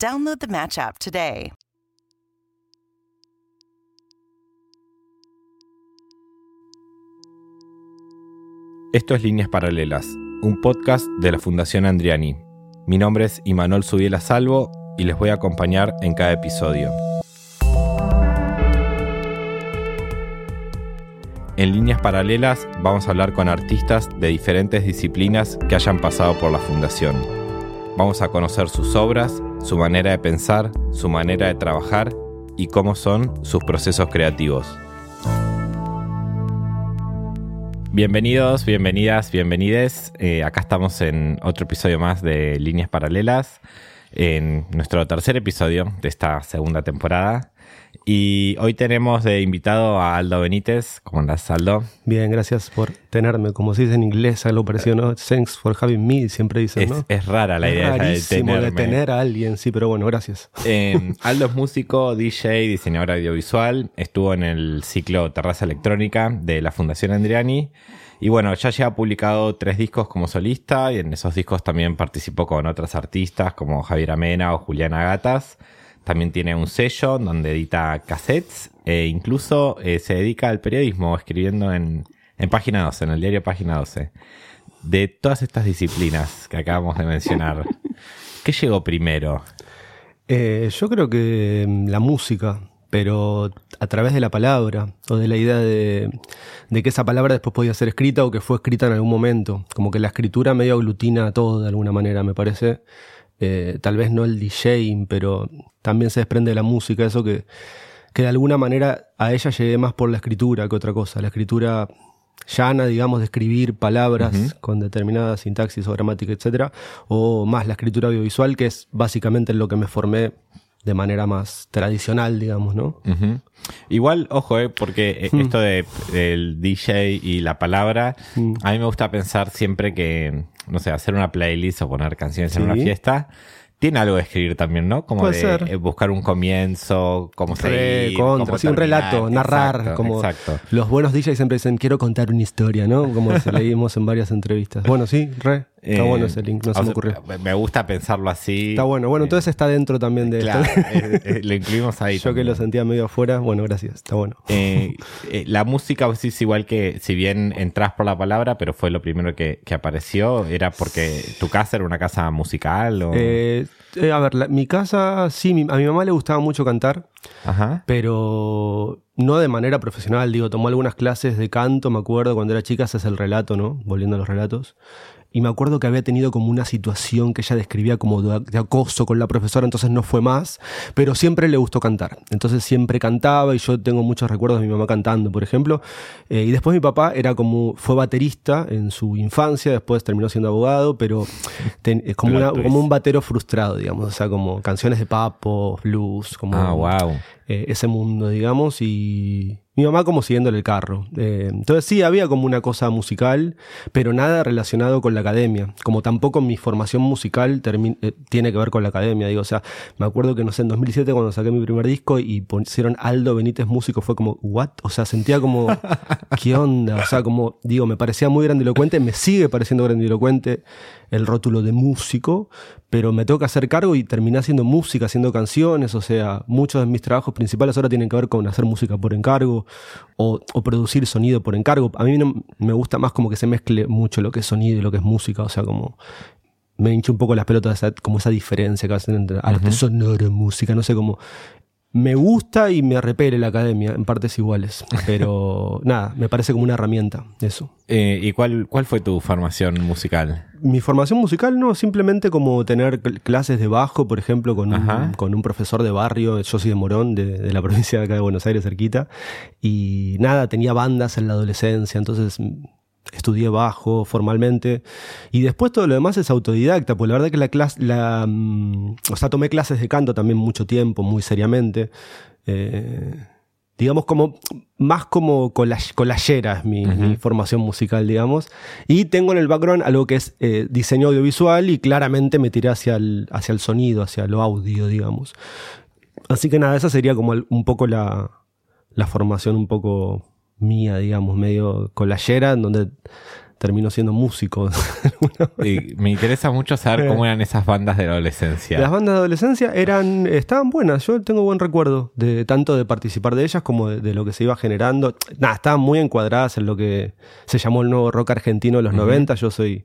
Download the Match app today. Esto es Líneas Paralelas, un podcast de la Fundación Andriani. Mi nombre es Imanol Subiela Salvo y les voy a acompañar en cada episodio. En Líneas Paralelas vamos a hablar con artistas de diferentes disciplinas que hayan pasado por la Fundación. Vamos a conocer sus obras, su manera de pensar, su manera de trabajar y cómo son sus procesos creativos. Bienvenidos, bienvenidas, bienvenides. Eh, acá estamos en otro episodio más de Líneas Paralelas, en nuestro tercer episodio de esta segunda temporada. Y hoy tenemos de invitado a Aldo Benítez. ¿Cómo andas, Aldo? Bien, gracias por tenerme. Como se dice en inglés, algo parecido, ¿no? Thanks for having me, siempre dicen, es, ¿no? Es rara la idea de, de tener a alguien, sí, pero bueno, gracias. Eh, Aldo es músico, DJ, diseñador audiovisual. Estuvo en el ciclo Terraza Electrónica de la Fundación Andriani. Y bueno, ya lleva publicado tres discos como solista y en esos discos también participó con otras artistas como Javier Amena o Juliana Gatas. También tiene un sello donde edita cassettes e incluso eh, se dedica al periodismo escribiendo en, en Página 12, en el diario Página 12. De todas estas disciplinas que acabamos de mencionar, ¿qué llegó primero? Eh, yo creo que mm, la música, pero a través de la palabra o de la idea de, de, que esa palabra después podía ser escrita o que fue escrita en algún momento. Como que la escritura medio aglutina todo de alguna manera, me parece. Eh, tal vez no el DJing, pero también se desprende de la música, eso que, que de alguna manera a ella llegué más por la escritura que otra cosa. La escritura llana, digamos, de escribir palabras con determinada sintaxis o gramática, etcétera, o más la escritura audiovisual, que es básicamente en lo que me formé de manera más tradicional, digamos, ¿no? Igual, ojo, eh, porque mm. esto de, del DJ y la palabra, mm. a mí me gusta pensar siempre que, no sé, hacer una playlist o poner canciones en una fiesta tiene algo de escribir también, ¿no? Como de eh, buscar un comienzo, como se contra, un relato, narrar, como exacto. los buenos DJs siempre dicen quiero contar una historia, ¿no? Como leímos en varias entrevistas. Bueno, sí, re. Está bueno ese link, no se me ocurrió. Me gusta pensarlo así. Está bueno. Bueno, entonces está dentro también de claro, esto. lo incluimos ahí. Yo que lo sentía medio afuera, bueno, gracias, está bueno. Eh, eh, la música es igual que, si bien entras por la palabra, pero fue lo primero que, apareció, ¿era porque tu casa era una casa musical? O... Eh, a ver, mi casa, sí, a mi mamá le gustaba mucho cantar, Ajá. pero no de manera profesional, digo, tomó algunas clases de canto, me acuerdo, cuando era chica, ese es el relato, ¿no? Volviendo a los relatos y me acuerdo que había tenido como una situación que ella describía como de, acoso con la profesora, entonces no fue más, pero siempre le gustó cantar. Entonces siempre cantaba y yo tengo muchos recuerdos de mi mamá cantando, por ejemplo. Eh, y después mi papá era como, fue baterista en su infancia, después terminó siendo abogado, pero es como, como un batero frustrado, digamos, o sea, como canciones de papo, blues, como ah, wow. Eh, ese mundo, digamos, y mi mamá como siguiéndole el carro. Eh, entonces sí, había como una cosa musical, pero nada relacionado con la academia. Como tampoco mi formación musical eh, tiene que ver con la academia. Digo, o sea, me acuerdo que no sé, en 2007 cuando saqué mi primer disco y pusieron Aldo Benítez músico, fue como, ¿what? O sea, sentía como, ¿qué onda? O sea, como, digo, me parecía muy grandilocuente, me sigue pareciendo grandilocuente el rótulo de músico, pero me tengo que hacer cargo y terminé haciendo música, haciendo canciones, o sea, muchos de mis trabajos principales ahora tienen que ver con hacer música por encargo o, producir sonido por encargo. A mí no, me gusta más como que se mezcle mucho lo que es sonido y lo que es música, o sea, como me hincho un poco las pelotas, como esa diferencia que hacen entre arte sonoro y música, no sé, cómo me gusta y me repele la academia en partes iguales. Pero nada, me parece como una herramienta eso. Eh, ¿Y cuál, cuál fue tu formación musical? Mi formación musical no, simplemente como tener clases de bajo, por ejemplo, con, un, con un profesor de barrio, yo soy de Morón, de, la provincia de acá de Buenos Aires, cerquita. Y nada, tenía bandas en la adolescencia, entonces estudié bajo formalmente y después todo lo demás es autodidacta, pues la verdad que la clase, la, mm, o sea, tomé clases de canto también mucho tiempo, muy seriamente. Eh, digamos como más como colayera es mi, mi, formación musical, digamos. Y tengo en el background algo que es eh, diseño audiovisual y claramente me tiré hacia el, hacia el sonido, hacia lo audio, digamos. Así que nada, esa sería como un poco la, la formación un poco mía, digamos, medio colayera, en donde terminó siendo músico. y me interesa mucho saber cómo eran esas bandas de adolescencia. Las bandas de adolescencia eran, estaban buenas, yo tengo buen recuerdo de tanto de participar de ellas como de, lo que se iba generando. Nada, estaban muy encuadradas en lo que se llamó el nuevo rock argentino de los 90, yo soy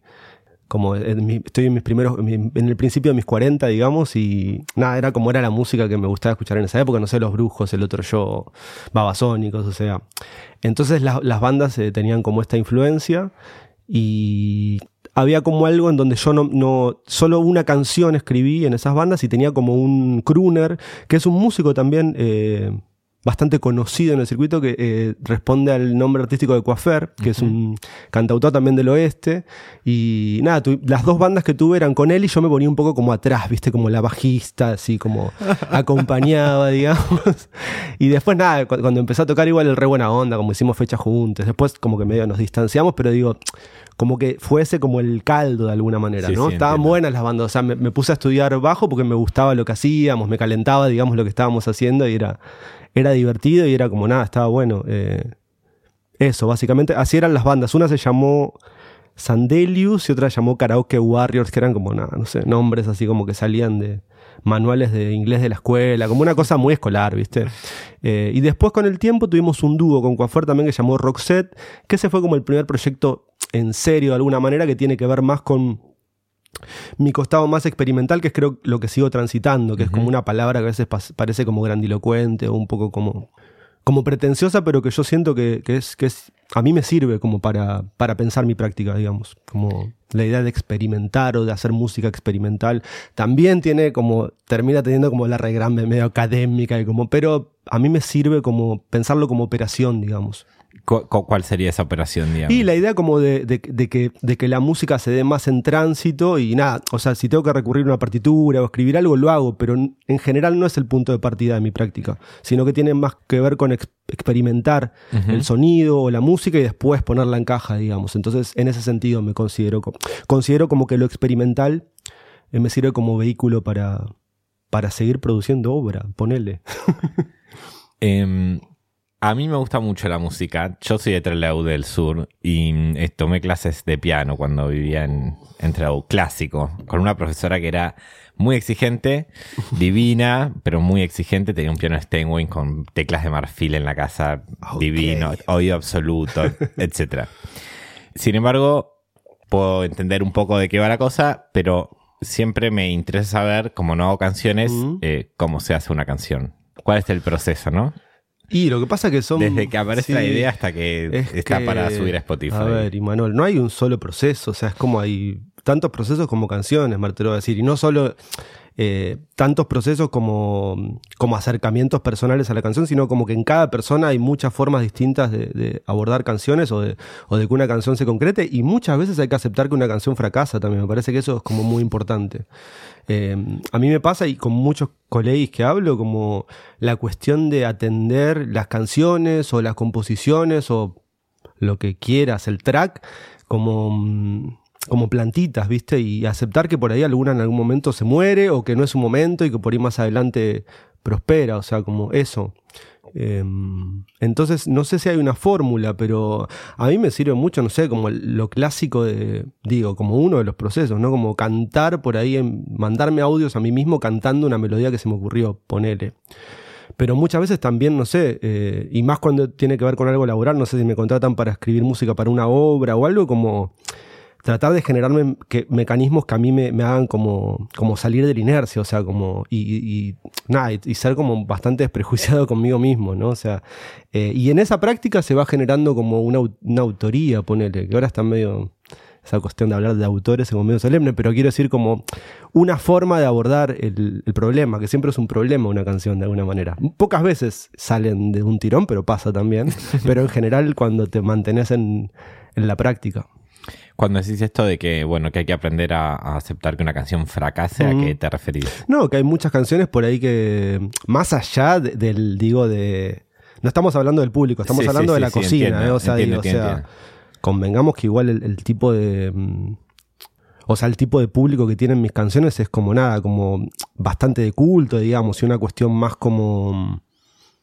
como estoy en mis primeros, en el principio de mis 40, digamos, y nada, era como era la música que me gustaba escuchar en esa época, no sé, Los Brujos, el otro yo, Babasónicos, o sea. Entonces las bandas eh, tenían como esta influencia y había como algo en donde yo no, no, solo una canción escribí en esas bandas y tenía como un crooner, que es un músico también eh, bastante conocido en el circuito que eh, responde al nombre artístico de Coafer, que es un cantautor también del oeste. Y nada, las dos bandas que tuve eran con él y yo me ponía un poco como atrás, viste, como la bajista, así como acompañaba, digamos. Y después nada, cuando empecé a tocar igual el re buena onda, como hicimos fechas juntos, después como que medio nos distanciamos, pero digo, como que fuese como el caldo de alguna manera, ¿no? Estaban buenas las bandas, o sea, me, me puse a estudiar bajo porque me gustaba lo que hacíamos, me calentaba, digamos, lo que estábamos haciendo y era era divertido y era como nada, estaba bueno. Eh, eso, básicamente, así eran las bandas. Una se llamó Sandelius y otra se llamó Karaoke Warriors, que eran como nada, no sé, nombres así como que salían de manuales de inglés de la escuela, como una cosa muy escolar, ¿viste? Eh, y después con el tiempo tuvimos un dúo con Coafer también que se llamó Roxette, que ese fue como el primer proyecto en serio de alguna manera que tiene que ver más con mi costado más experimental, que es creo lo que sigo transitando, que es como una palabra que a veces parece como grandilocuente o un poco como, como pretenciosa, pero que yo siento que, es, que es, a mí me sirve como para, para pensar mi práctica, digamos, como la idea de experimentar o de hacer música experimental, también tiene como, termina teniendo como la regla medio académica, y como, pero a mí me sirve como pensarlo como operación, digamos. ¿Cuál sería esa operación, digamos? Y la idea como de, que, de que la música se dé más en tránsito y nada, o sea, si tengo que recurrir a una partitura o escribir algo, lo hago, pero en general no es el punto de partida de mi práctica, sino que tiene más que ver con experimentar el sonido o la música y después ponerla en caja, digamos. Entonces, en ese sentido me considero, considero como que lo experimental eh, me sirve como vehículo para, para seguir produciendo obra, ponele. eh, a mí me gusta mucho la música. Yo soy de Trelew del Sur y mm, tomé clases de piano cuando vivía en, en Trelew, clásico, con una profesora que era muy exigente, divina, pero muy exigente. Tenía un piano Steinway con teclas de marfil en la casa, divino, oído absoluto, etc. Sin embargo, puedo entender un poco de qué va la cosa, pero siempre me interesa saber, como no hago canciones, eh, cómo se hace una canción. ¿Cuál es el proceso, no? Y lo que pasa que son. Desde que aparece la idea hasta que está para subir a Spotify. A ver, y Manuel, no hay un solo proceso. O sea, es como hay tantos procesos como canciones, me a decir. Y no solo eh, tantos procesos como, como acercamientos personales a la canción, sino como que en cada persona hay muchas formas distintas de, abordar canciones o de, o de, que una canción se concrete y muchas veces hay que aceptar que una canción fracasa también, me parece que eso es como muy importante. Eh, a mí me pasa y con muchos colegas que hablo como la cuestión de atender las canciones o las composiciones o lo que quieras, el track, como mm, como plantitas, ¿viste? Y aceptar que por ahí alguna en algún momento se muere o que no es su momento y que por ahí más adelante prospera, o sea, como eso. Em, entonces, no sé si hay una fórmula, pero a mí me sirve mucho, no sé, como lo clásico de, digo, como uno de los procesos, ¿no? Como cantar por ahí, mandarme audios a mí mismo cantando una melodía que se me ocurrió, ponele. Pero muchas veces también, no sé, eh, y más cuando tiene que ver con algo laboral, no sé si me contratan para escribir música para una obra o algo como tratar de generarme que, mecanismos que a mí me, hagan como, como salir de la inercia, o sea, como, y, nada, y, ser como bastante desprejuiciado conmigo mismo, ¿no? O sea, eh, y en esa práctica se va generando como una, autoría, ponele, que ahora está medio esa cuestión de hablar de autores un medio solemne, pero quiero decir como una forma de abordar el, problema, que siempre es un problema una canción de alguna manera. Pocas veces salen de un tirón, pero pasa también, pero en general cuando te mantenés en, en la práctica. Cuando decís esto de que, bueno, que hay que aprender a, aceptar que una canción fracase, ¿a qué te referís? No, que hay muchas canciones por ahí que, más allá del, digo, de... No estamos hablando del público, estamos hablando de la cocina, ¿eh? o sea, digo, o sea, convengamos que igual el, tipo de... Mm, o sea, el tipo de público que tienen mis canciones es como nada, como bastante de culto, digamos, y una cuestión más como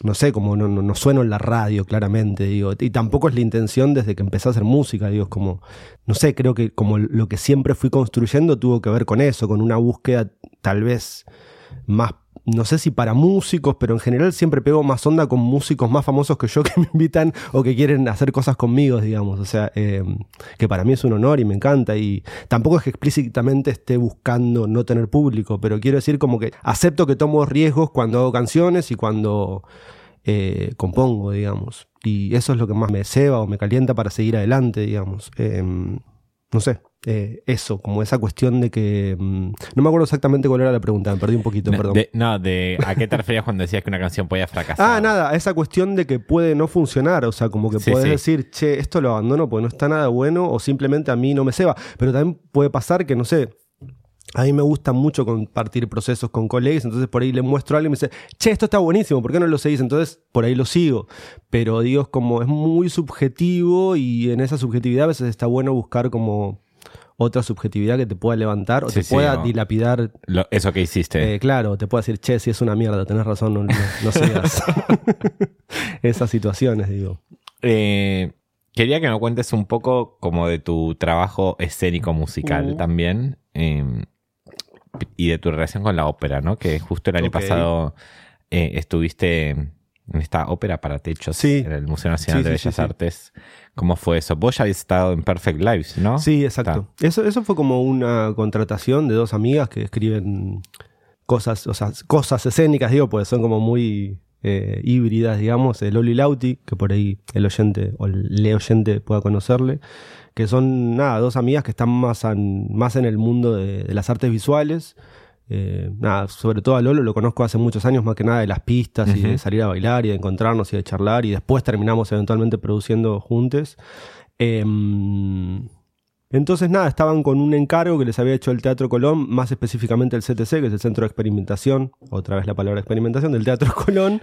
no sé, como no, no, sueno en la radio, claramente, digo. Y tampoco es la intención desde que empecé a hacer música, digo, es como, no sé, creo que como lo que siempre fui construyendo tuvo que ver con eso, con una búsqueda tal vez más, no sé si para músicos, pero en general siempre pego más onda con músicos más famosos que yo que me invitan o que quieren hacer cosas conmigo, digamos. O sea, eh, que para mí es un honor y me encanta. Y tampoco es que explícitamente esté buscando no tener público, pero quiero decir como que acepto que tomo riesgos cuando hago canciones y cuando eh, compongo, digamos. Y eso es lo que más me ceba o me calienta para seguir adelante, digamos. Em, no sé, eh, eso, como esa cuestión de que. Mm, no me acuerdo exactamente cuál era la pregunta, me perdí un poquito, no, perdón. De, no, de ¿a qué te referías cuando decías que una canción podía fracasar? Ah, nada, esa cuestión de que puede no funcionar, o sea, como que puedes decir, che, esto lo abandono porque no está nada bueno, o simplemente a mí no me ceba. Pero también puede pasar que, no sé, a mí me gusta mucho compartir procesos con colegas, entonces por ahí le muestro a alguien y me dice, che, esto está buenísimo, ¿por qué no lo seguís? Entonces por ahí lo sigo. Pero digo, como es muy subjetivo y en esa subjetividad a veces está bueno buscar como otra subjetividad que te pueda levantar o te pueda dilapidar. eso que hiciste. Eh, claro, te pueda decir, che, si es una mierda, tenés razón, no, no, sigas. Esas situaciones, digo. Eh, quería que me cuentes un poco como de tu trabajo escénico musical también. Em, y de tu relación con la ópera, ¿no? Que justo el año pasado eh, estuviste en esta ópera para techos en el Museo Nacional de Bellas Artes. ¿Cómo fue eso? Vos ya habías estado en Perfect Lives, ¿no? Sí, exacto. Eso, eso fue como una contratación de dos amigas que escriben cosas, o sea, cosas escénicas, digo, pues son como muy eh, híbridas, digamos, el Oli Lauti, que por ahí el oyente o el le oyente pueda conocerle, que son nada, dos amigas que están más, más en el mundo de, las artes visuales. Eh, nada, sobre todo a Lolo lo conozco hace muchos años, más que nada de las pistas y de salir a bailar y de encontrarnos y de charlar y después terminamos eventualmente produciendo juntos. Em, entonces, nada, estaban con un encargo que les había hecho el Teatro Colón, más específicamente el CTC, que es el Centro de Experimentación, otra vez la palabra experimentación, del Teatro Colón,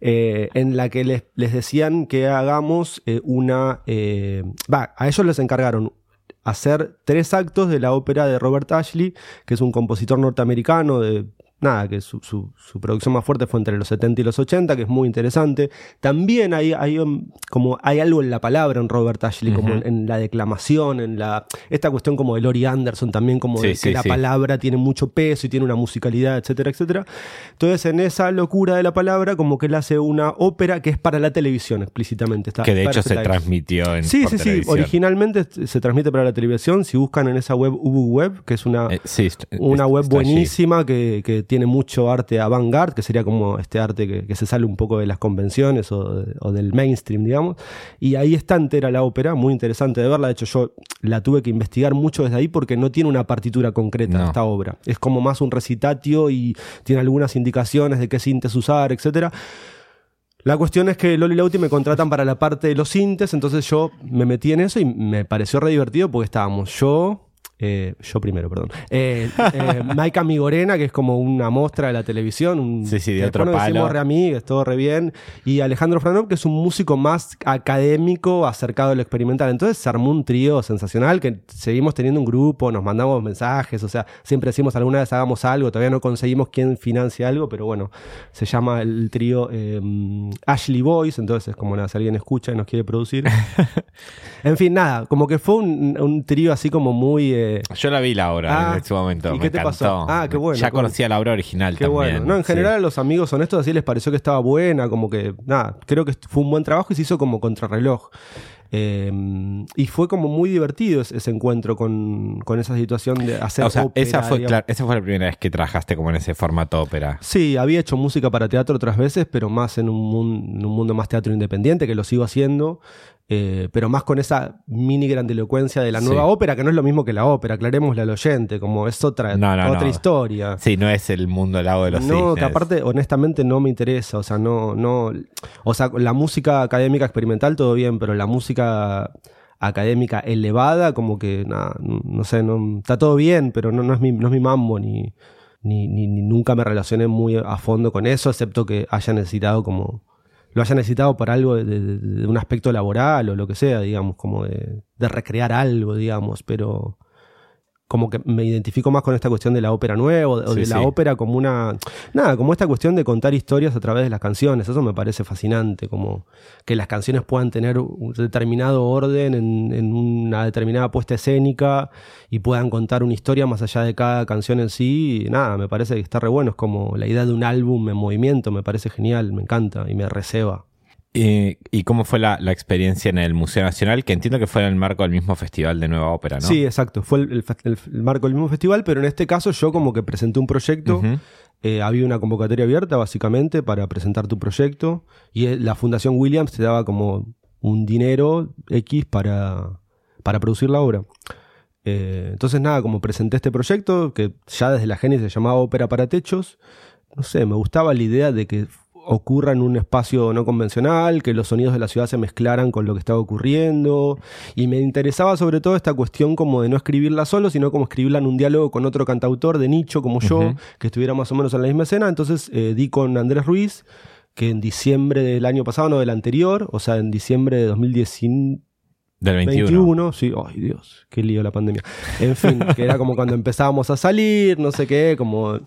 eh, en la que les, les, decían que hagamos eh, una... Eh, a ellos les encargaron hacer tres actos de la ópera de Robert Ashley, que es un compositor norteamericano de nada, que su, su, producción más fuerte fue entre los 70 y los 80, que es muy interesante. También hay, hay, um, como, hay algo en la palabra en Robert Ashley, como en, la declamación, en la esta cuestión como de Lori Anderson, también como de que la palabra tiene mucho peso y tiene una musicalidad, etcétera, etcétera. Entonces, en esa locura de la palabra, como que él hace una ópera que es para la televisión explícitamente. Está que de hecho se transmitió en Sí, sí, sí. Originalmente se transmite para la televisión. Si buscan en esa web Ubu Web, que es una, eh, una web buenísima que, que tiene mucho arte avant-garde, que sería como este arte que, se sale un poco de las convenciones o, del mainstream, digamos. Y ahí está entera la ópera, muy interesante de verla. De hecho, yo la tuve que investigar mucho desde ahí porque no tiene una partitura concreta esta obra. Es como más un recitatio y tiene algunas indicaciones de qué sintes usar, etcétera. La cuestión es que Loli Lauti me contratan para la parte de los sintes, entonces yo me metí en eso y me pareció re divertido porque estábamos yo, eh, yo primero, perdón. Eh, eh, Maika Migorena, que es como una muestra de la televisión. Un, sí, sí, de otro palo. re amigos, todo re bien. Y Alejandro Franov, que es un músico más académico, acercado al experimental. Entonces se armó un trío sensacional, que seguimos teniendo un grupo, nos mandamos mensajes, o sea, siempre decimos alguna vez hagamos algo, todavía no conseguimos quién financia algo, pero bueno, se llama el trío Ashley Boys, entonces es como nada, si alguien escucha y nos quiere producir. en fin, nada, como que fue un, un trío así como muy yo la vi la obra en ese momento. ¿Y qué te pasó? Ah, qué bueno. Ya conocía la obra original qué bueno. No, en general a los amigos honestos así les pareció que estaba buena, como que, nada, creo que fue un buen trabajo y se hizo como contrarreloj. Eh, y fue como muy divertido ese, encuentro con, esa situación de hacer o sea, Esa fue, esa fue la primera vez que trabajaste como en ese formato ópera. Sí, había hecho música para teatro otras veces, pero más en un, mundo más teatro independiente, que lo sigo haciendo. Eh, pero más con esa mini grandilocuencia de la nueva ópera, que no es lo mismo que la ópera, aclarémosle al oyente, como es otra, otra historia. Sí, no es el mundo al lado de los No, que aparte, honestamente, no me interesa, o sea, no, no, o sea, la música académica experimental todo bien, pero la música académica elevada, como que, nada, no sé, no, está todo bien, pero no, no, es, mi, no es mi mambo, ni, ni, ni, nunca me relacioné muy a fondo con eso, excepto que haya necesitado como lo haya necesitado para algo de, un aspecto laboral o lo que sea, digamos, como de, de recrear algo, digamos, pero como que me identifico más con esta cuestión de la ópera nueva o de la ópera como una nada como esta cuestión de contar historias a través de las canciones. Eso me parece fascinante como que las canciones puedan tener un determinado orden en, en una determinada puesta escénica y puedan contar una historia más allá de cada canción en sí. Y nada me parece que está re bueno. Es como la idea de un álbum en movimiento me parece genial me encanta y me receba ¿Y cómo fue la, experiencia en el Museo Nacional? Que entiendo que fue en el marco del mismo festival de Nueva Ópera, ¿no? Sí, exacto. Fue el, marco del mismo festival, pero en este caso yo como que presenté un proyecto. Eh, había una convocatoria abierta, básicamente, para presentar tu proyecto. Y eh, la Fundación Williams te daba como un dinero X para, para producir la obra. Eh, entonces, nada, como presenté este proyecto, que ya desde la génesis se llamaba Ópera para Techos, no sé, me gustaba la idea de que ocurra en un espacio no convencional, que los sonidos de la ciudad se mezclaran con lo que estaba ocurriendo. Y me interesaba sobre todo esta cuestión como de no escribirla solo, sino como escribirla en un diálogo con otro cantautor de nicho como yo, que estuviera más o menos en la misma escena. Entonces eh, di con Andrés Ruiz, que en diciembre del año pasado, no del anterior, o sea, en diciembre de 2019, del 21. sí, ay Dios, qué lío la pandemia. En fin, que era como cuando empezábamos a salir, no sé qué, como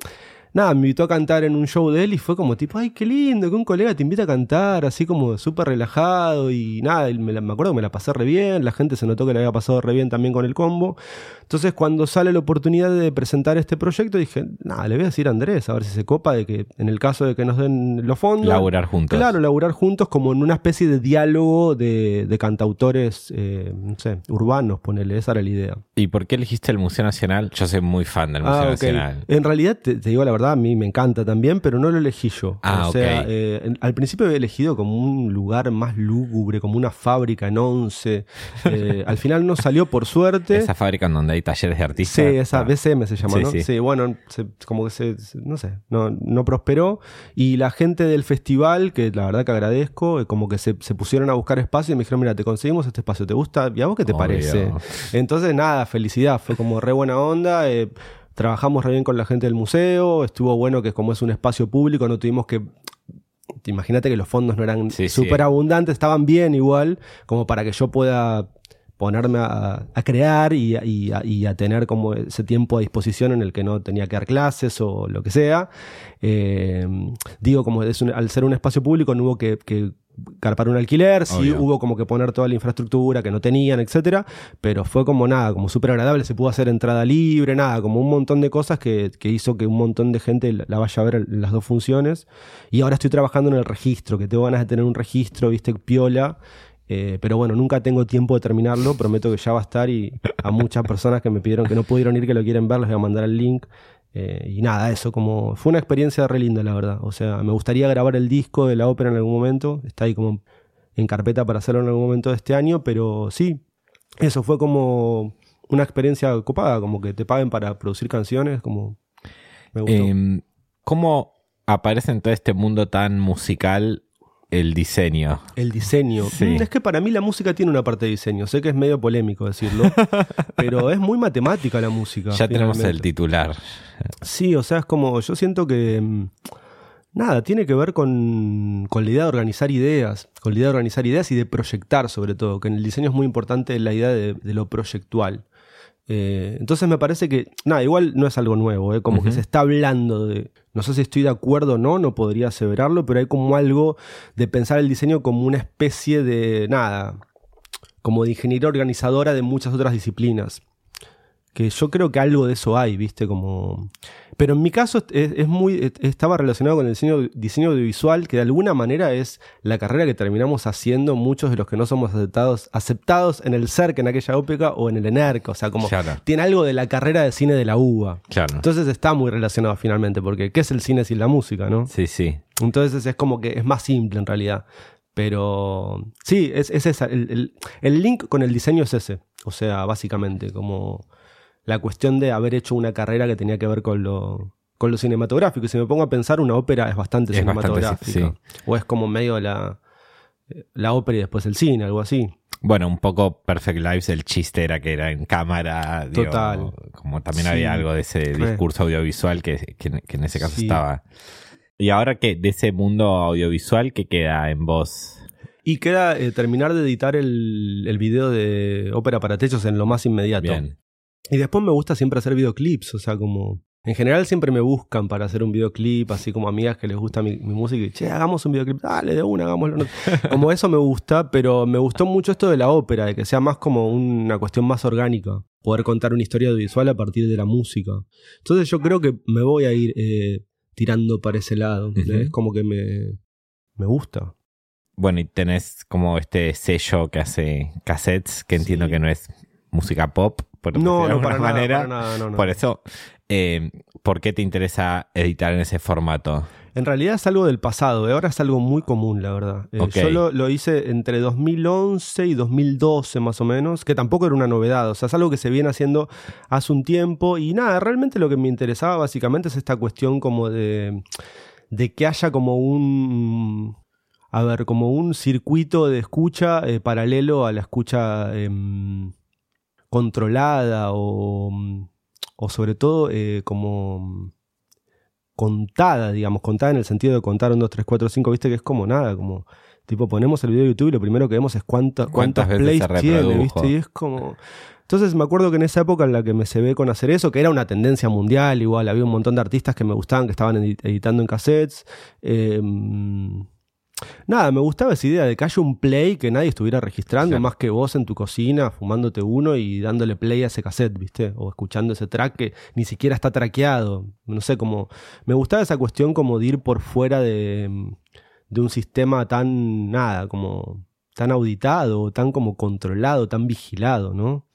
nada, me invitó a cantar en un show de él y fue como tipo, ay, qué lindo, que un colega te invita a cantar, así como súper relajado y nada, me, me, acuerdo que me la pasé re bien, la gente se notó que le había pasado re bien también con el combo. Entonces cuando sale la oportunidad de presentar este proyecto dije, nada, le voy a decir a Andrés, a ver si se copa de que en el caso de que nos den los fondos... Laburar juntos. Claro, laburar juntos como en una especie de diálogo de, de cantautores, eh, no sé, urbanos, ponele, esa era la idea. ¿Y por qué elegiste el Museo Nacional? Yo soy muy fan del Museo ah, Nacional. En realidad, te, te digo la verdad, a mí me encanta también, pero no lo elegí yo. Ah, o sea, eh, al principio había elegido como un lugar más lúgubre, como una fábrica en once. Eh, al final no salió por suerte. Esa fábrica en donde hay talleres de artistas. Sí, esa BCM se llama, ¿no? Sí, bueno, como que se, no sé, no, no prosperó. Y la gente del festival, que la verdad que agradezco, eh, como que se, pusieron a buscar espacio y me dijeron, mira, te conseguimos este espacio, ¿te gusta? ¿Y a vos qué te parece? Entonces, nada, felicidad, fue como re buena onda. Trabajamos re bien con la gente del museo, estuvo bueno que como es un espacio público no tuvimos que imagínate que los fondos no eran súper abundantes, estaban bien igual, como para que yo pueda ponerme a, crear y, a, tener como ese tiempo a disposición en el que no tenía que dar clases o lo que sea. Eh, digo, como al ser un espacio público no hubo que carpar un alquiler, sí hubo como que poner toda la infraestructura que no tenían, etcétera, pero fue como nada, como súper agradable, se pudo hacer entrada libre, nada, como un montón de cosas que, hizo que un montón de gente la vaya a ver en las dos funciones. Y ahora estoy trabajando en el registro, que tengo ganas de tener un registro, viste, piola. Eh, pero bueno, nunca tengo tiempo de terminarlo, prometo que ya va a estar y a muchas personas que me pidieron que no pudieron ir, que lo quieren ver, les voy a mandar el link. Eh, y nada, eso como fue una experiencia re linda, la verdad. O sea, me gustaría grabar el disco de la ópera en algún momento. Está ahí como en carpeta para hacerlo en algún momento de este año, pero sí, eso fue como una experiencia copada, como que te paguen para producir canciones, como me gustó. Em, ¿Cómo aparece en todo este mundo tan musical el diseño. El diseño. Es que para mí la música tiene una parte de diseño. Sé que es medio polémico decirlo, pero es muy matemática la música. Ya tenemos el titular. Sí, o sea, es como, yo siento que... Mm, nada, tiene que ver con, con, la idea de organizar ideas, con la idea de organizar ideas y de proyectar sobre todo, que en el diseño es muy importante la idea de, de lo proyectual. Eh, entonces me parece que, nada, igual no es algo nuevo, ¿eh? como que se está hablando de, no sé si estoy de acuerdo o no, no podría aseverarlo, pero hay como algo de pensar el diseño como una especie de, nada, como de ingeniería organizadora de muchas otras disciplinas que yo creo que algo de eso hay, ¿viste? Como... Pero en mi caso es, muy, estaba relacionado con el diseño, diseño audiovisual, que de alguna manera es la carrera que terminamos haciendo muchos de los que no somos aceptados, aceptados en el CERC en aquella ópera o en el ENERC, o sea, como tiene algo de la carrera de cine de la UBA. Claro. Entonces está muy relacionado finalmente, porque ¿qué es el cine sin la música, no? Sí, sí. Entonces es como que es más simple en realidad. Pero sí, es, es esa. El, el- el link con el diseño es ese. O sea, básicamente, como la cuestión de haber hecho una carrera que tenía que ver con lo, con lo cinematográfico. Y si me pongo a pensar, una ópera es bastante Es bastante, cinematográfica. O es como medio la, la ópera y después el cine, algo así. Bueno, un poco Perfect Lives, el chiste era que era en cámara. digo, Total. Como también Sí. había algo de ese discurso audiovisual que, que- que en ese caso Sí. estaba. Y ahora que de ese mundo audiovisual, ¿qué queda en vos? Y queda eh, terminar de editar el, el video de ópera para techos en lo más inmediato. Bien. Y después me gusta siempre hacer videoclips, o sea, como... En general siempre me buscan para hacer un videoclip, así como amigas que les gusta mi, mi música y, che, hagamos un videoclip, dale, de una, hagámoslo. Como eso me gusta, pero me gustó mucho esto de la ópera, de que sea más como una cuestión más orgánica, poder contar una historia audiovisual a partir de la música. Entonces yo creo que me voy a ir eh, tirando para ese lado, es como que me, me gusta. Bueno, y tenés como este sello que hace cassettes, que entiendo Sí. que no es música pop, por No, no, para nada, manera. para nada, no, no. Por eso, eh, ¿por qué te interesa editar en ese formato? En realidad es algo del pasado, eh, ahora es algo muy común, la verdad. Eh. Yo lo, lo hice entre 2011 y 2012 más o menos, que tampoco era una novedad, o sea, es algo que se viene haciendo hace un tiempo y nada, realmente lo que me interesaba básicamente es esta cuestión como de, de que haya como un... A ver, como un circuito de escucha eh, paralelo a la escucha em, controlada o, o sobre todo eh, como contada, digamos, contada en el sentido de contar un 2, 3, 4, 5, viste que es como nada, como tipo ponemos el video de YouTube y lo primero que vemos es cuánta- ¿Cuántas cuántas veces plays tiene, viste, y es como... Entonces me acuerdo que en esa época en la que me se ve con hacer eso, que era una tendencia mundial, igual había un montón de artistas que me gustaban, que estaban edi- editando en cassettes. eh, nada, me gustaba esa idea de que haya un play que nadie estuviera registrando, Claro. más que vos en tu cocina fumándote uno y dándole play a ese cassette, ¿viste? O escuchando ese track que ni siquiera está traqueado. No sé, como. Me gustaba esa cuestión como de ir por fuera de, de un sistema tan. nada, como. tan auditado, tan como controlado, tan vigilado, ¿no?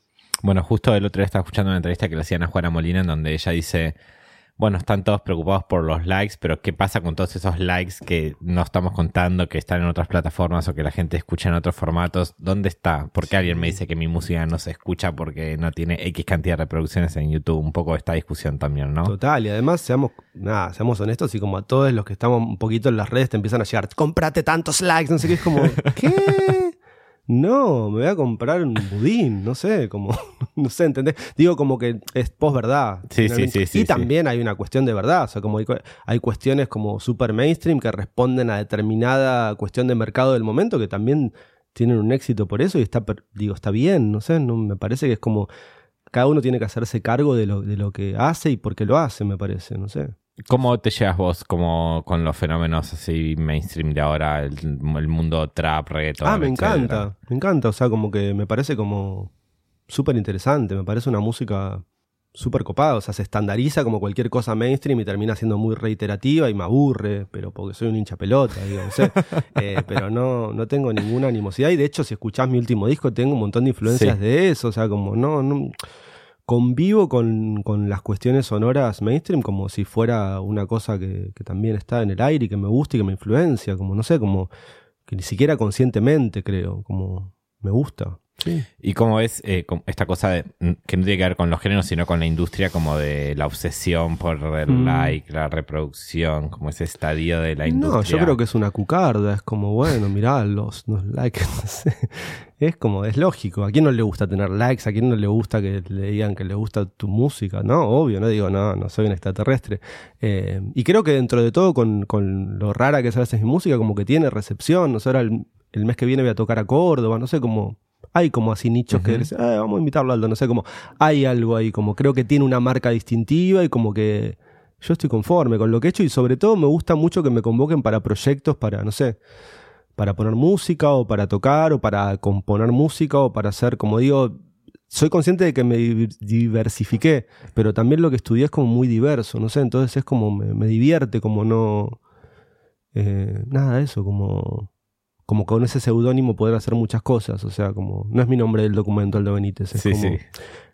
Bueno, justo el otro día estaba escuchando una entrevista que le hacían a Juana Molina en donde ella dice, bueno, están todos preocupados por los likes, pero ¿qué pasa con todos esos likes que no estamos contando, que están en otras plataformas o que la gente escucha en otros formatos? ¿Dónde está? ¿Por qué alguien me dice que mi música no se escucha porque no tiene X cantidad de reproducciones en YouTube? Un poco esta discusión también, ¿no? Total, y además seamos, nada, seamos honestos y como a todos los que estamos un poquito en las redes te empiezan a llegar, cómprate tantos likes, no sé qué, es como, ¿qué? No, me voy a comprar un budín, no sé, como, no sé, ¿entendés? Digo como que es posverdad. Sí, sí, sí, sí, Y sí. también hay una cuestión de verdad, o sea, como hay, hay cuestiones como super mainstream que responden a determinada cuestión de mercado del momento que también tienen un éxito por eso y está, digo, está bien, no sé, no, me parece que es como cada uno tiene que hacerse cargo de lo, de lo que hace y por qué lo hace, me parece, no sé. ¿Cómo te llevas vos como con los fenómenos así mainstream de ahora, el, el mundo trap, reggaeton? ah, me etcétera? encanta, me encanta, o sea, como que me parece como súper interesante, me parece una música súper copada, o sea, se estandariza como cualquier cosa mainstream y termina siendo muy reiterativa y me aburre, pero porque soy un hincha pelota, digo, no sé, Eh, pero no, no tengo ninguna animosidad y de hecho si escuchás mi último disco tengo un montón de influencias Sí. de eso, o sea, como no, no convivo con, con las cuestiones sonoras mainstream como si fuera una cosa que, que también está en el aire y que me gusta y que me influencia, como no sé, como que ni siquiera conscientemente creo, como me gusta. Sí. ¿Y cómo ves eh, esta cosa de- que no tiene que ver con los géneros, sino con la industria, como de la obsesión por el Mm. like, la reproducción, como ese estadio de la industria? No, yo creo que es una cucarda, es como, bueno, mirá, los, los likes, no sé. Es como, es lógico. ¿A quién no le gusta tener likes? ¿A quién no le gusta que le digan que le gusta tu música? No, obvio, no digo, no, no soy un extraterrestre. Eh, y creo que dentro de todo, con, con lo rara que es a veces mi música, como que tiene recepción. No sé, ahora el, el mes que viene voy a tocar a Córdoba, no sé, como. Hay como así nichos que dicen, "Ah, vamos a invitarlo Aldo, no sé, como hay algo ahí, como creo que tiene una marca distintiva y como que yo estoy conforme con lo que he hecho y sobre todo me gusta mucho que me convoquen para proyectos, para, no sé, para poner música o para tocar o para componer música o para hacer, como digo, soy consciente de que me di- diversifiqué, pero también lo que estudié es como muy diverso, no sé, entonces es como me, me divierte, como no... eh, nada de eso, como... Como con ese seudónimo poder hacer muchas cosas, o sea, como... No es mi nombre del documento, Aldo Benítez, es Sí, como... sí.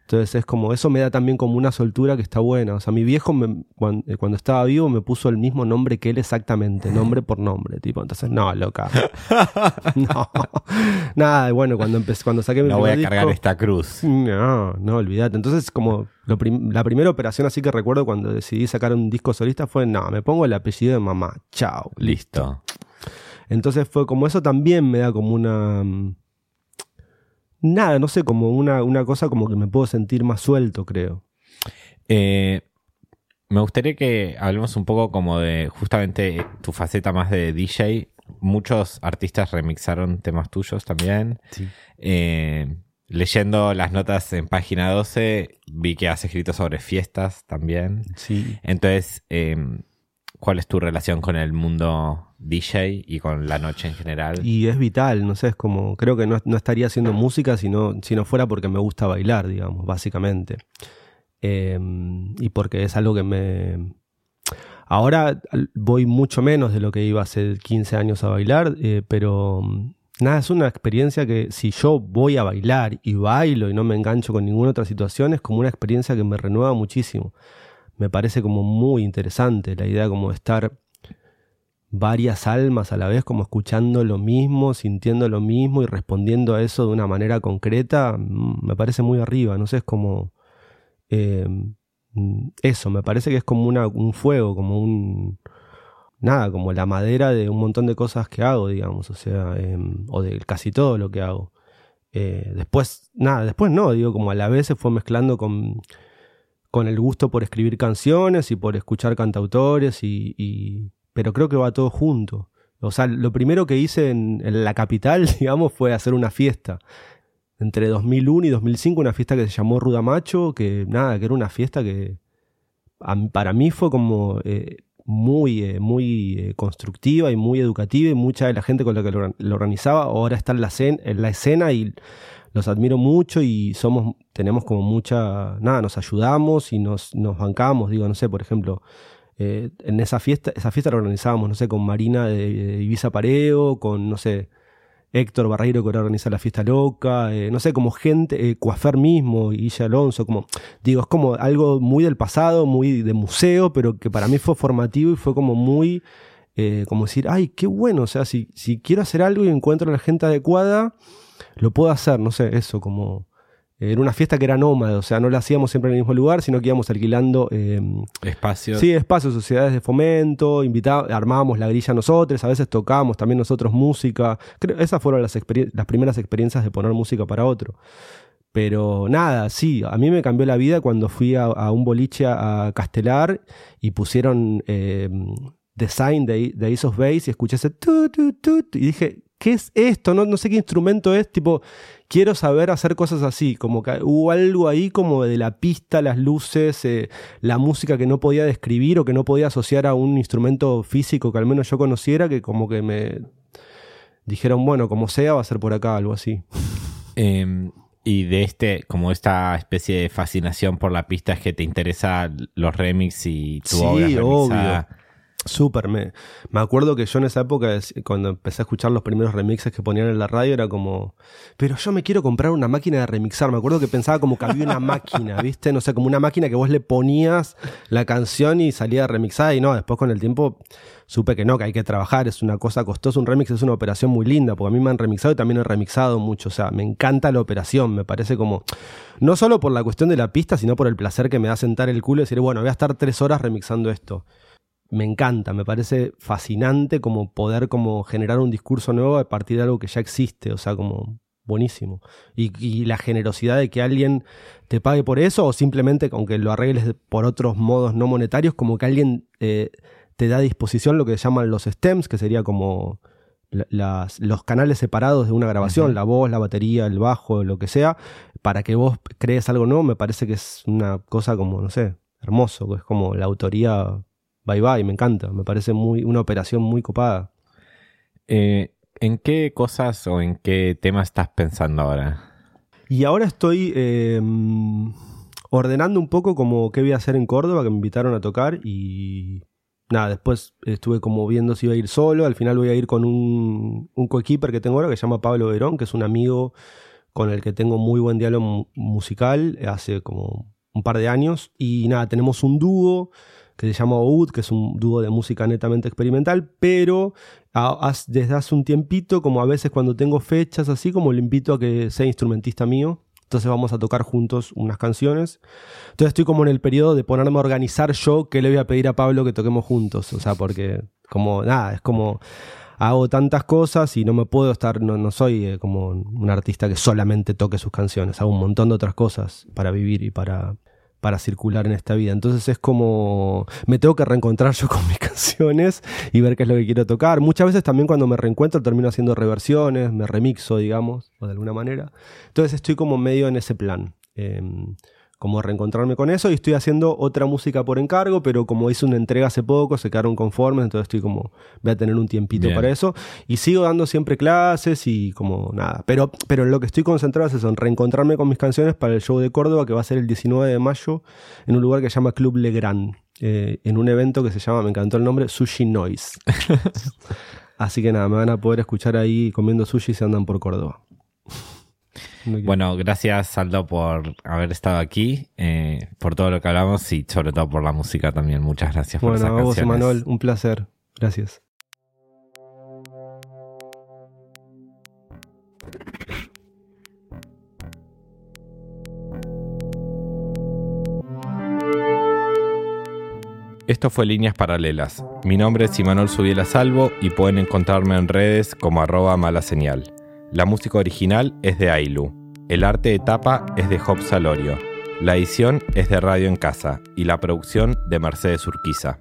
Entonces es como, eso me da también como una soltura que está buena. O sea, mi viejo me- cuan- eh, cuando, estaba vivo me puso el mismo nombre que él exactamente, nombre por nombre, tipo. Entonces, no, loca. no. Nada, bueno, cuando empecé, cuando saqué mi No voy a primer cargar disco- esta cruz. no, no, olvídate. Entonces, como lo prim- la primera operación así que recuerdo cuando decidí sacar un disco solista fue, no, me pongo el apellido de mamá, chao. Listo. Entonces fue como eso también me da como una... mm, Nada, no sé, como una, una cosa como que me puedo sentir más suelto, creo. Eh, me gustaría que hablemos un poco como de justamente tu faceta más de DJ. Muchos artistas remixaron temas tuyos también. Sí. Eh, leyendo las notas en página 12, vi que has escrito sobre fiestas también. Sí. Entonces, eh, ¿cuál es tu relación con el mundo DJ y con la noche en general? Y es vital, no sé, es como, creo que no, no estaría haciendo música si no, si no fuera porque me gusta bailar, digamos, básicamente. Eh, y porque es algo que me... Ahora voy mucho menos de lo que iba hace 15 años a bailar, eh, pero mm, nada, es una experiencia que si yo voy a bailar y bailo y no me engancho con ninguna otra situación, es como una experiencia que me renueva muchísimo. Me parece como muy interesante la idea como de estar varias almas a la vez, como escuchando lo mismo, sintiendo lo mismo y respondiendo a eso de una manera concreta, mm, me parece muy arriba, no sé, es como eh, mm, eso, me parece que es como un fuego, como un... Nada, como la madera de un montón de cosas que hago, digamos, o sea, em, o de casi todo lo que hago. Eh, después, nada, después no, digo, como a la vez se fue mezclando con, con el gusto por escribir canciones y por escuchar cantautores y- pero creo que va todo junto. O sea, lo primero que hice en, la capital, digamos, fue hacer una fiesta. Entre 2001 y 2005, una fiesta que se llamó Rudamacho, que nada, que era una fiesta que para mí fue como eh, muy, eh, muy eh, constructiva y muy educativa y mucha de la gente con la que lo, organ- lo organizaba ahora está en la, en la escena y los admiro mucho y somos, tenemos como mucha, nada, nos ayudamos y nos, nos bancamos, digo, no sé, por ejemplo, eh, en esa fiesta, esa fiesta la organizábamos, no sé, con Marina de, de Ibiza Pareo, con, no sé, Héctor Barreiro que ahora organiza la fiesta loca, eh, no sé, como gente, eh, Coafer mismo, Guilla Alonso, como, digo, es como algo muy del pasado, muy de museo, pero que para mí fue formativo y fue como muy, eh, como decir, ay, qué bueno, o sea, si, si quiero hacer algo y encuentro a la gente adecuada, lo puedo hacer, no sé, eso, como... Era una fiesta que era nómada, o sea, no la hacíamos siempre en el mismo lugar, sino que íbamos alquilando eh, Espacios. Sí, espacios, sociedades de fomento, armábamos la grilla nosotros, a veces tocábamos también nosotros música. Creo, esas fueron las, primeras experiencias de poner música para otro. Pero nada, sí, a mí me cambió la vida cuando fui a, a un boliche a, Castelar y pusieron eh, Design de, de Ace of Base y escuché ese tu, tu, tu, y dije, ¿qué es esto? No, no sé qué instrumento es, tipo, quiero saber hacer cosas así, como que hubo algo ahí como de la pista, las luces, eh, la música que no podía describir o que no podía asociar a un instrumento físico que al menos yo conociera, que como que me dijeron, bueno, como sea, va a ser por acá, algo así. Eh, y de este, como esta especie de fascinación por la pista es que te interesa los remix y tu Sí, obra remixada. Súper, me, me acuerdo que yo en esa época, cuando empecé a escuchar los primeros remixes que ponían en la radio, era como, pero yo me quiero comprar una máquina de remixar. Me acuerdo que pensaba como que había una máquina, ¿viste? No sé, como una máquina que vos le ponías la canción y salía remixada. Y no, después con el tiempo supe que no, que hay que trabajar, es una cosa costosa. Un remix es una operación muy linda, porque a mí me han remixado y también he remixado mucho. O sea, me encanta la operación, me parece como, no solo por la cuestión de la pista, sino por el placer que me da sentar el culo y decir, bueno, voy a estar tres horas remixando esto me encanta, me parece fascinante como poder como generar un discurso nuevo a partir de algo que ya existe, o sea, como buenísimo. Y, y la generosidad de que alguien te pague por eso o simplemente, aunque lo arregles por otros modos no monetarios, como que alguien eh, te da a disposición lo que llaman los stems, que sería como las, los canales separados de una grabación, la voz, la batería, el bajo, lo que sea, para que vos crees algo nuevo, me parece que es una cosa como, no sé, hermoso, que es como la autoría bye bye, me encanta, me parece muy una operación muy copada. Eh, ¿En qué cosas o en qué temas estás pensando ahora? Y ahora estoy eh, ordenando un poco como qué voy a hacer en Córdoba, que me invitaron a tocar y nada, después estuve como viendo si iba a ir solo, al final voy a ir con un, un coequiper que tengo ahora que se llama Pablo Verón, que es un amigo con el que tengo muy buen diálogo musical hace como un par de años. Y nada, tenemos un dúo que se llama Oud, que es un dúo de música netamente experimental, pero desde hace un tiempito, como a veces cuando tengo fechas así, como le invito a que sea instrumentista mío. Entonces vamos a tocar juntos unas canciones. Entonces estoy como en el periodo de ponerme a organizar yo qué le voy a pedir a Pablo que toquemos juntos. O sea, porque como nada, es como hago tantas cosas y no me puedo estar, no, no soy eh, como un artista que solamente toque sus canciones, hago un montón de otras cosas para vivir y para, para circular en esta vida. Entonces es como me tengo que reencontrar yo con mis canciones y ver qué es lo que quiero tocar. Muchas veces también cuando me reencuentro termino haciendo reversiones, me remixo, digamos, o de alguna manera. Entonces estoy como medio en ese plan. Em, como reencontrarme con eso y estoy haciendo otra música por encargo, pero como hice una entrega hace poco, se quedaron conformes, entonces estoy como, voy a tener un tiempito para eso y sigo dando siempre clases y como nada, pero, pero lo que estoy concentrado es eso, en reencontrarme con mis canciones para el show de Córdoba que va a ser el 19 de mayo en un lugar que se llama Club Legrand, eh, en un evento que se llama, me encantó el nombre, Sushi Noise. Así que nada, me van a poder escuchar ahí comiendo sushi si andan por Córdoba. Bueno, gracias Aldo por haber estado aquí, eh, por todo lo que hablamos y sobre todo por la música también. Muchas gracias por Bueno, a vos, Emanuel, un placer. Gracias. Esto fue Líneas Paralelas. Mi nombre es Imanol Subiela Salvo y pueden encontrarme en redes como arroba mala señal. La música original es de Ailu. El arte de tapa es de Job Salorio. La edición es de Radio en Casa y la producción de Mercedes Urquiza.